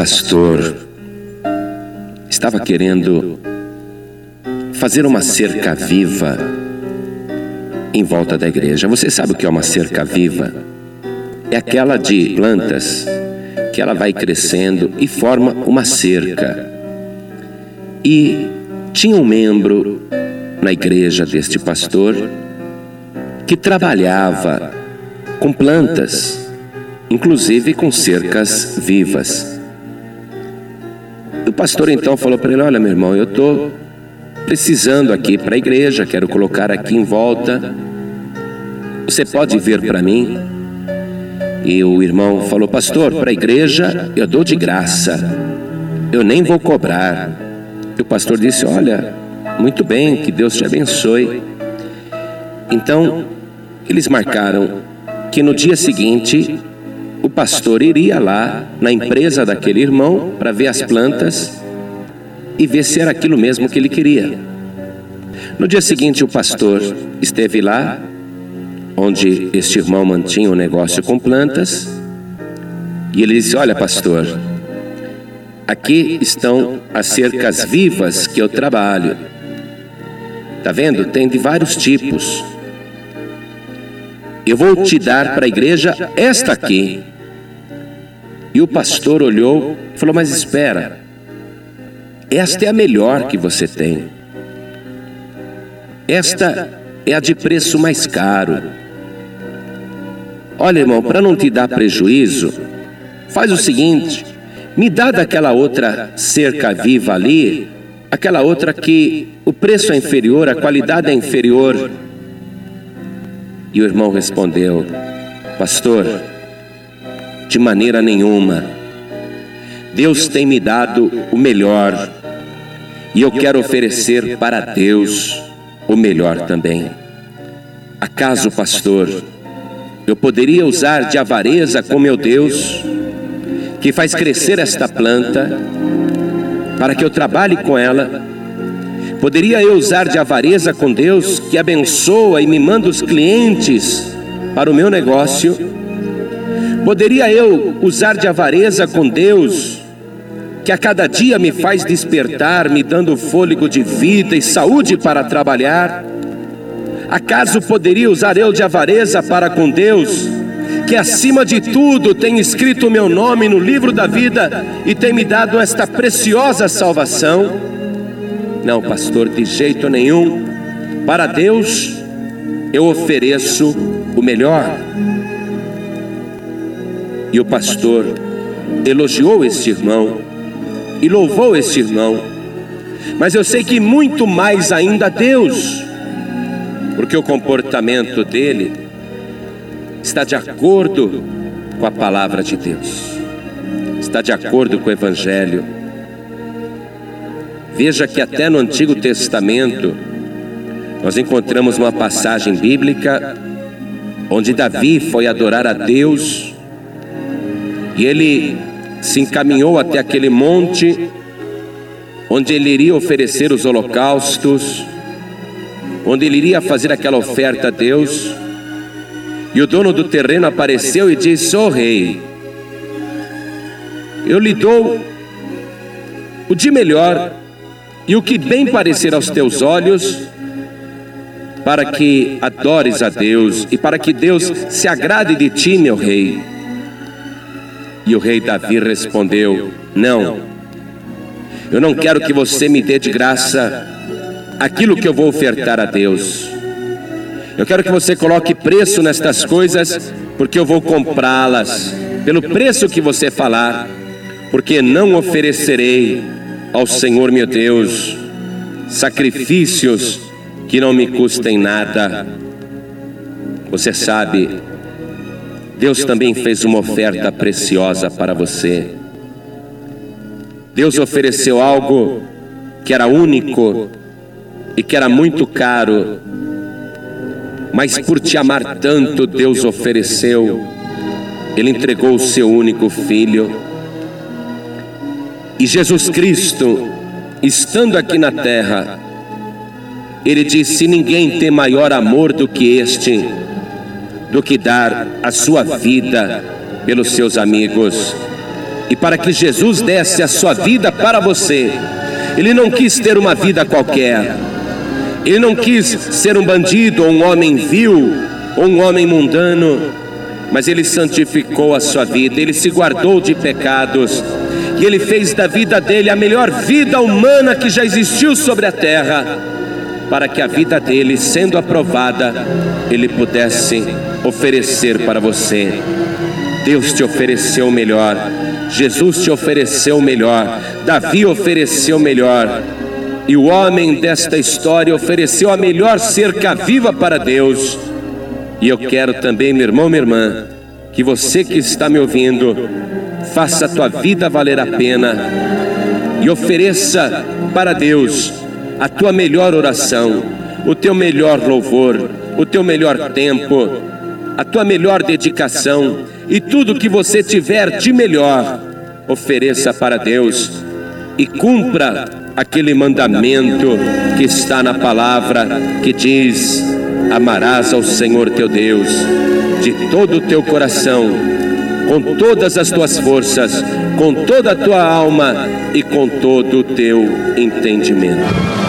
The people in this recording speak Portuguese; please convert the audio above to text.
pastor estava querendo fazer uma cerca viva em volta da igreja. Você sabe o que é uma cerca viva? É aquela de plantas que ela vai crescendo e forma uma cerca. E tinha um membro na igreja deste pastor que trabalhava com plantas, inclusive com cercas vivas. O pastor então falou para ele: Olha, meu irmão, eu estou precisando aqui para a igreja, quero colocar aqui em volta. Você pode vir para mim? E o irmão falou: Pastor, para a igreja eu dou de graça, eu nem vou cobrar. E o pastor disse: Olha, muito bem, que Deus te abençoe. Então, eles marcaram que no dia seguinte o pastor iria lá na empresa daquele irmão para ver as plantas e ver se era aquilo mesmo que ele queria. No dia seguinte, o pastor esteve lá, onde este irmão mantinha o um negócio com plantas, e ele disse: Olha, pastor, aqui estão as cercas vivas que eu trabalho. Está vendo? Tem de vários tipos. Eu vou te dar para a igreja esta aqui. E o pastor olhou e falou: Mas espera, esta é a melhor que você tem. Esta é a de preço mais caro. Olha, irmão, para não te dar prejuízo, faz o seguinte: me dá daquela outra cerca viva ali, aquela outra que o preço é inferior, a qualidade é inferior. E o irmão respondeu: Pastor, de maneira nenhuma. Deus tem me dado o melhor e eu quero oferecer para Deus o melhor também. Acaso, pastor, eu poderia usar de avareza com meu Deus, que faz crescer esta planta, para que eu trabalhe com ela? Poderia eu usar de avareza com Deus, que abençoa e me manda os clientes para o meu negócio? Poderia eu usar de avareza com Deus, que a cada dia me faz despertar, me dando fôlego de vida e saúde para trabalhar? Acaso poderia usar eu de avareza para com Deus, que acima de tudo tem escrito o meu nome no livro da vida e tem me dado esta preciosa salvação? Não, pastor, de jeito nenhum. Para Deus eu ofereço o melhor. E o pastor elogiou este irmão e louvou este irmão. Mas eu sei que muito mais ainda Deus, porque o comportamento dele está de acordo com a palavra de Deus, está de acordo com o Evangelho. Veja que até no Antigo Testamento nós encontramos uma passagem bíblica onde Davi foi adorar a Deus e ele se encaminhou até aquele monte onde ele iria oferecer os holocaustos, onde ele iria fazer aquela oferta a Deus. E o dono do terreno apareceu e disse: Ó oh, rei, eu lhe dou o de melhor e o que bem parecer aos teus olhos, para que adores a Deus e para que Deus se agrade de ti, meu rei. E o rei Davi respondeu: Não, eu não quero que você me dê de graça aquilo que eu vou ofertar a Deus. Eu quero que você coloque preço nestas coisas, porque eu vou comprá-las. pelo preço que você falar, porque não oferecerei ao Senhor meu Deus sacrifícios que não me custem nada. Você sabe, Deus também fez uma oferta preciosa para você. Deus ofereceu algo que era único e que era muito caro, mas por te amar tanto, Deus ofereceu, Ele entregou o seu único filho. E Jesus Cristo, estando aqui na terra, Ele disse: Ninguém tem maior amor do que este do que dar a sua vida pelos seus amigos. e para que Jesus desse a sua vida para você. Ele não quis ter uma vida qualquer. Ele não quis ser um bandido ou um homem vil ou um homem mundano, mas ele santificou a sua vida, ele se guardou de pecados e ele fez da vida dele a melhor vida humana que já existiu sobre a terra, para que a vida dele, sendo aprovada, ele pudesse oferecer para você. Deus te ofereceu o melhor, Jesus te ofereceu o melhor, Davi ofereceu o melhor, e o homem desta história ofereceu a melhor cerca viva para Deus. E eu quero também, meu irmão, minha irmã, que você que está me ouvindo, faça a tua vida valer a pena e ofereça para Deus a tua melhor oração, o teu melhor louvor, o teu melhor tempo, a tua melhor dedicação e tudo que você tiver de melhor, ofereça para Deus e cumpra aquele mandamento que está na palavra que diz: Amarás ao Senhor teu Deus de todo o teu coração, com todas as tuas forças, com toda a tua alma e com todo o teu entendimento.